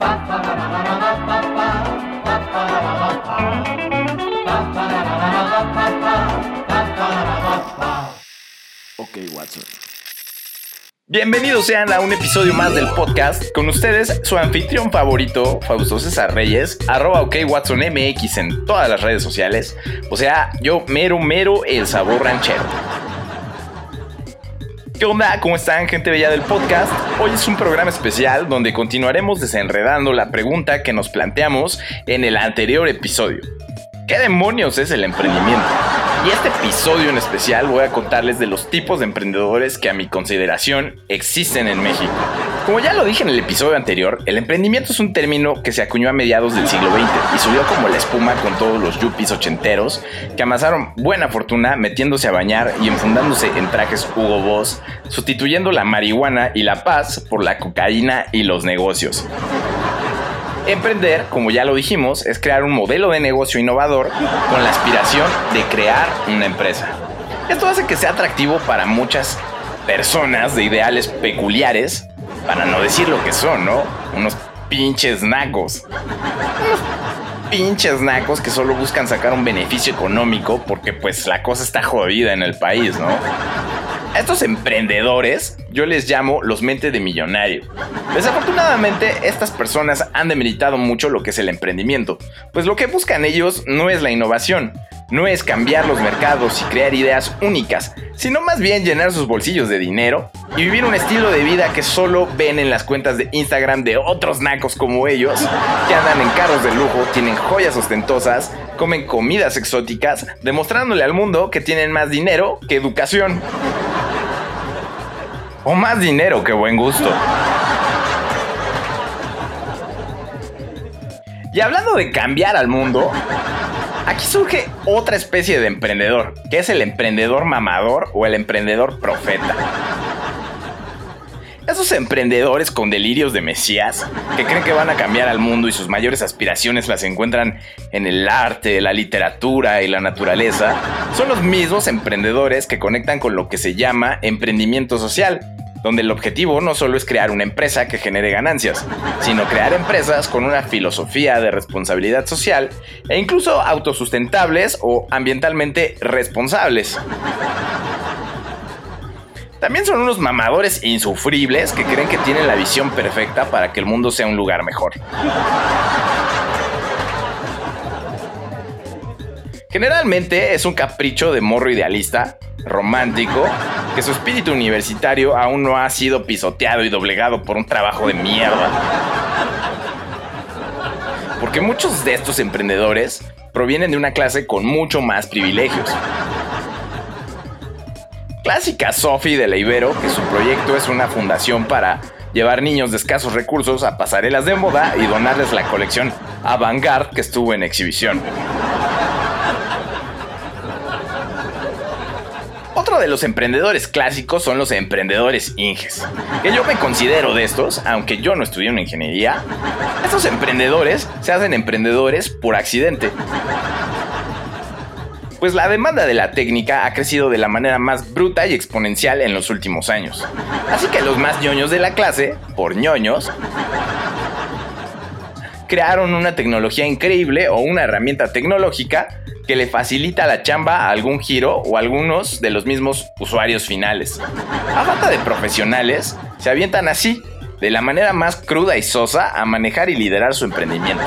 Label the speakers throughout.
Speaker 1: Ok, Watson. Bienvenidos sean a un episodio más del podcast. Con ustedes, su anfitrión favorito, Fausto César Reyes, arroba OK Watson MX en todas las redes sociales. O sea, yo mero, mero el sabor ranchero. ¿Qué onda? ¿Cómo están, gente bella del podcast? Hoy es un programa especial donde continuaremos desenredando la pregunta que nos planteamos en el anterior episodio. ¿Qué demonios es el emprendimiento? Y este episodio en especial voy a contarles de los tipos de emprendedores que a mi consideración existen en México. Como ya lo dije en el episodio anterior, el emprendimiento es un término que se acuñó a mediados del siglo XX y subió como la espuma con todos los yuppies ochenteros que amasaron buena fortuna metiéndose a bañar y enfundándose en trajes Hugo Boss, sustituyendo la marihuana y la paz por la cocaína y los negocios. Emprender, como ya lo dijimos, es crear un modelo de negocio innovador con la aspiración de crear una empresa. Esto hace que sea atractivo para muchas personas de ideales peculiares, para no decir lo que son, ¿no? Unos pinches nacos. Unos pinches nacos que solo buscan sacar un beneficio económico porque pues la cosa está jodida en el país, ¿no? A estos emprendedores yo les llamo los mentes de millonario. Desafortunadamente, estas personas han demeritado mucho lo que es el emprendimiento, pues lo que buscan ellos no es la innovación, no es cambiar los mercados y crear ideas únicas, sino más bien llenar sus bolsillos de dinero y vivir un estilo de vida que solo ven en las cuentas de Instagram de otros nacos como ellos, que andan en carros de lujo, tienen joyas ostentosas, comen comidas exóticas, demostrándole al mundo que tienen más dinero que educación. O más dinero que buen gusto. Y hablando de cambiar al mundo, aquí surge otra especie de emprendedor, que es el emprendedor mamador o el emprendedor profeta. Esos emprendedores con delirios de Mesías, que creen que van a cambiar al mundo y sus mayores aspiraciones las encuentran en el arte, la literatura y la naturaleza, son los mismos emprendedores que conectan con lo que se llama emprendimiento social, donde el objetivo no solo es crear una empresa que genere ganancias, sino crear empresas con una filosofía de responsabilidad social e incluso autosustentables o ambientalmente responsables. También son unos mamadores insufribles que creen que tienen la visión perfecta para que el mundo sea un lugar mejor. Generalmente es un capricho de morro idealista, romántico, que su espíritu universitario aún no ha sido pisoteado y doblegado por un trabajo de mierda. Porque muchos de estos emprendedores provienen de una clase con mucho más privilegios. Clásica Sophie de la Ibero, que su proyecto es una fundación para llevar niños de escasos recursos a pasarelas de moda y donarles la colección Avantgarde que estuvo en exhibición. Otro de los emprendedores clásicos son los emprendedores Inges, que yo me considero de estos, aunque yo no estudié una ingeniería. Estos emprendedores se hacen emprendedores por accidente. Pues la demanda de la técnica ha crecido de la manera más bruta y exponencial en los últimos años. Así que los más ñoños de la clase, por ñoños, crearon una tecnología increíble o una herramienta tecnológica que le facilita la chamba a algún giro o a algunos de los mismos usuarios finales. A falta de profesionales, se avientan así, de la manera más cruda y sosa, a manejar y liderar su emprendimiento.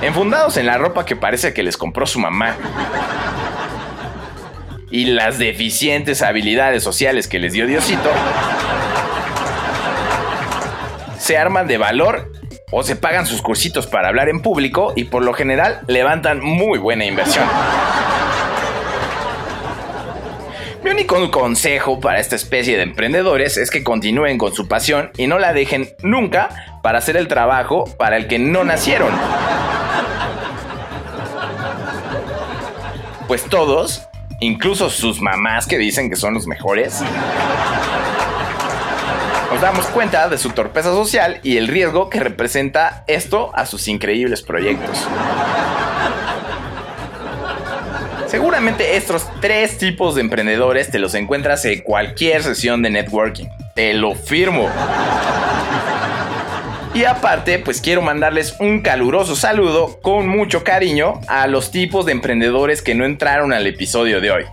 Speaker 1: Enfundados en la ropa que parece que les compró su mamá. Y las deficientes habilidades sociales que les dio Diosito, se arman de valor o se pagan sus cursitos para hablar en público y por lo general levantan muy buena inversión. Mi único consejo para esta especie de emprendedores es que continúen con su pasión y no la dejen nunca para hacer el trabajo para el que no nacieron. Pues todos, incluso sus mamás que dicen que son los mejores, nos damos cuenta de su torpeza social y el riesgo que representa esto a sus increíbles proyectos. Seguramente estos tres tipos de emprendedores te los encuentras en cualquier sesión de networking. Te lo firmo. Y aparte, pues quiero mandarles un caluroso saludo con mucho cariño a los tipos de emprendedores que no entraron al episodio de hoy.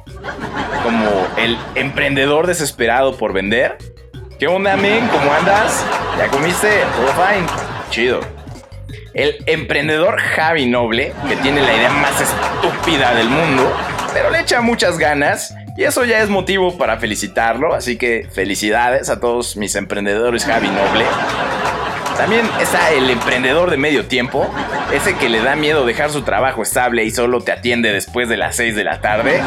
Speaker 1: Como el emprendedor desesperado por vender. ¿Qué onda, men? ¿Cómo andas? ¿Ya comiste? ¿Todo fine? Chido. El emprendedor Javi Noble, que tiene la idea más estúpida del mundo, pero le echa muchas ganas y eso ya es motivo para felicitarlo, así que felicidades a todos mis emprendedores Javi Noble. También está el emprendedor de medio tiempo, ese que le da miedo dejar su trabajo estable y solo te atiende después de las 6 de la tarde.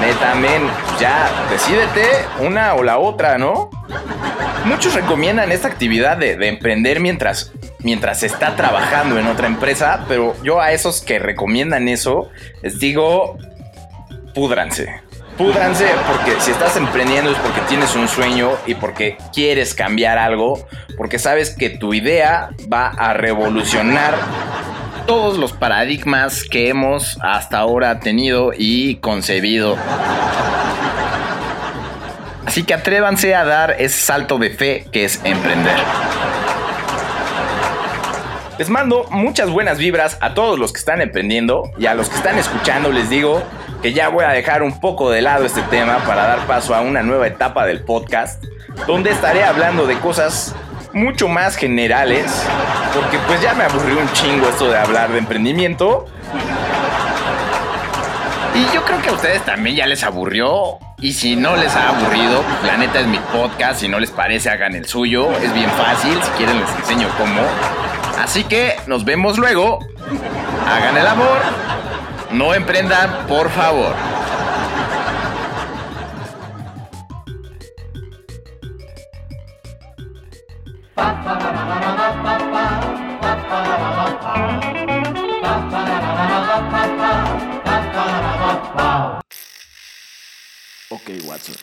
Speaker 1: Neta, men, ya, decídete una o la otra, ¿no? Muchos recomiendan esta actividad de, de emprender mientras, mientras está trabajando en otra empresa, pero yo a esos que recomiendan eso les digo, púdranse. Púdranse porque si estás emprendiendo es porque tienes un sueño y porque quieres cambiar algo, porque sabes que tu idea va a revolucionar todos los paradigmas que hemos hasta ahora tenido y concebido. Así que atrévanse a dar ese salto de fe que es emprender. Les mando muchas buenas vibras a todos los que están emprendiendo y a los que están escuchando les digo que ya voy a dejar un poco de lado este tema para dar paso a una nueva etapa del podcast, donde estaré hablando de cosas mucho más generales, porque pues ya me aburrió un chingo esto de hablar de emprendimiento. Y yo creo que a ustedes también ya les aburrió. Y si no les ha aburrido, la neta es mi podcast. Si no les parece, hagan el suyo. Es bien fácil. Si quieren, les enseño cómo. Así que nos vemos luego. Hagan el amor. No emprendan, por favor. Watson.